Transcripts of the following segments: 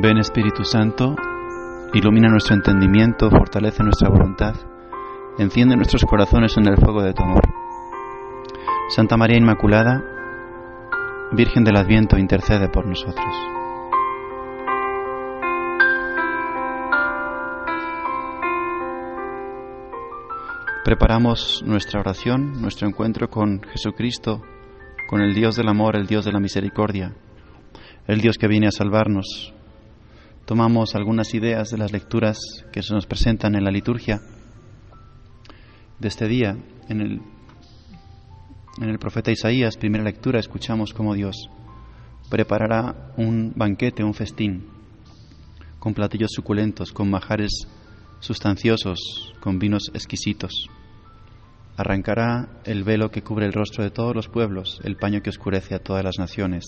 Ven Espíritu Santo, ilumina nuestro entendimiento, fortalece nuestra voluntad, enciende nuestros corazones en el fuego de tu amor. Santa María Inmaculada, Virgen del Adviento, intercede por nosotros. Preparamos nuestra oración, nuestro encuentro con Jesucristo, con el Dios del amor, el Dios de la misericordia, el Dios que viene a salvarnos. Tomamos algunas ideas de las lecturas que se nos presentan en la liturgia de este día. En el, en el profeta Isaías, primera lectura, escuchamos cómo Dios preparará un banquete, un festín, con platillos suculentos, con majares sustanciosos, con vinos exquisitos. Arrancará el velo que cubre el rostro de todos los pueblos, el paño que oscurece a todas las naciones.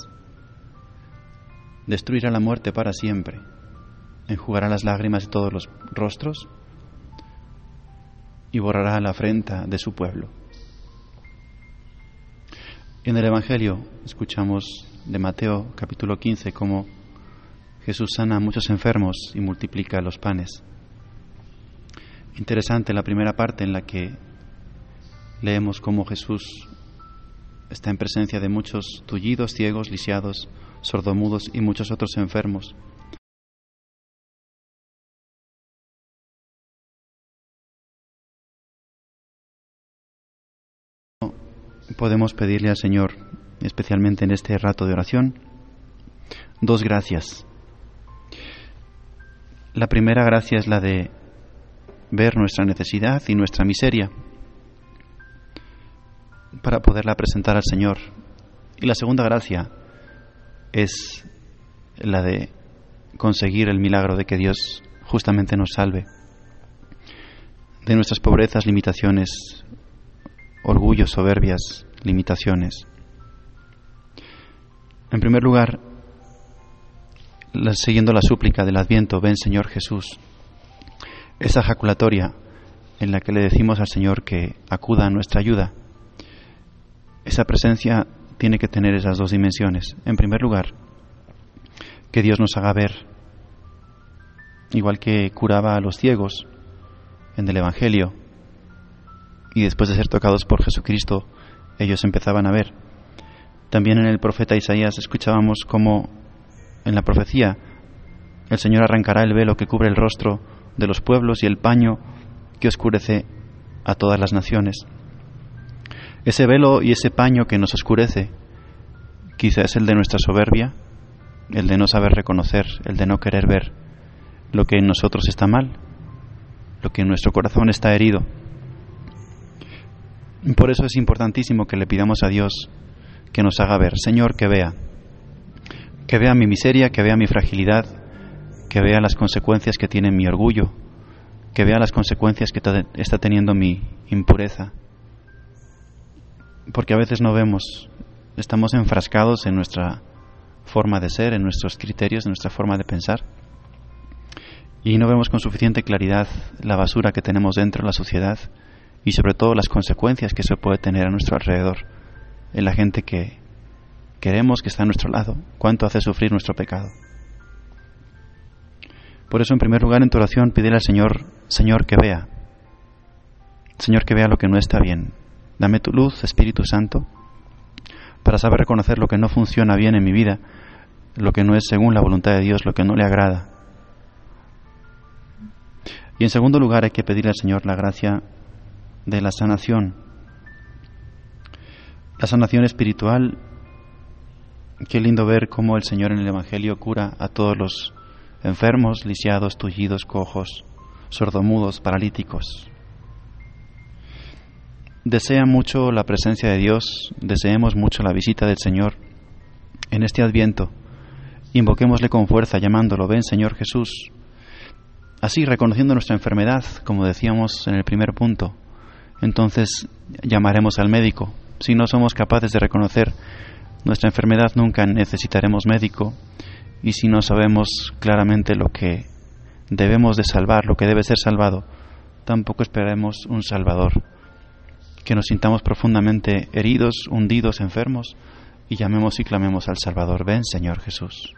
Destruirá la muerte para siempre, enjugará las lágrimas de todos los rostros y borrará la afrenta de su pueblo. En el Evangelio escuchamos de Mateo capítulo 15 cómo Jesús sana a muchos enfermos y multiplica los panes. Interesante la primera parte en la que leemos cómo Jesús está en presencia de muchos tullidos, ciegos, lisiados, sordomudos y muchos otros enfermos. Podemos pedirle al Señor, especialmente en este rato de oración, dos gracias. La primera gracia es la de ver nuestra necesidad y nuestra miseria para poderla presentar al Señor. Y la segunda gracia es la de conseguir el milagro de que Dios justamente nos salve de nuestras pobrezas, limitaciones, orgullos, soberbias, limitaciones. En primer lugar, siguiendo la súplica del Adviento, ven Señor Jesús, esa ejaculatoria en la que le decimos al Señor que acuda a nuestra ayuda, esa presencia tiene que tener esas dos dimensiones. En primer lugar, que Dios nos haga ver, igual que curaba a los ciegos en el Evangelio, y después de ser tocados por Jesucristo, ellos empezaban a ver. También en el profeta Isaías escuchábamos cómo en la profecía el Señor arrancará el velo que cubre el rostro de los pueblos y el paño que oscurece a todas las naciones. Ese velo y ese paño que nos oscurece, quizá es el de nuestra soberbia, el de no saber reconocer, el de no querer ver lo que en nosotros está mal, lo que en nuestro corazón está herido. Por eso es importantísimo que le pidamos a Dios que nos haga ver, Señor, que vea, que vea mi miseria, que vea mi fragilidad, que vea las consecuencias que tiene mi orgullo, que vea las consecuencias que está teniendo mi impureza, porque a veces no vemos, estamos enfrascados en nuestra forma de ser, en nuestros criterios, en nuestra forma de pensar, y no vemos con suficiente claridad la basura que tenemos dentro de la sociedad y sobre todo las consecuencias que eso puede tener a nuestro alrededor, en la gente que queremos que está a nuestro lado, cuánto hace sufrir nuestro pecado. Por eso, en primer lugar, en tu oración, pídele al Señor, Señor, que vea, Señor, que vea lo que no está bien, Dame tu luz, Espíritu Santo, para saber reconocer lo que no funciona bien en mi vida, lo que no es según la voluntad de Dios, lo que no le agrada. Y en segundo lugar hay que pedirle al Señor la gracia de la sanación. La sanación espiritual, qué lindo ver cómo el Señor en el Evangelio cura a todos los enfermos, lisiados, tullidos, cojos, sordomudos, paralíticos desea mucho la presencia de Dios, deseemos mucho la visita del Señor en este adviento. Invoquémosle con fuerza llamándolo, ven Señor Jesús. Así, reconociendo nuestra enfermedad, como decíamos en el primer punto, entonces llamaremos al médico. Si no somos capaces de reconocer nuestra enfermedad, nunca necesitaremos médico. Y si no sabemos claramente lo que debemos de salvar, lo que debe ser salvado, tampoco esperaremos un Salvador que nos sintamos profundamente heridos, hundidos, enfermos, y llamemos y clamemos al Salvador. Ven, Señor Jesús.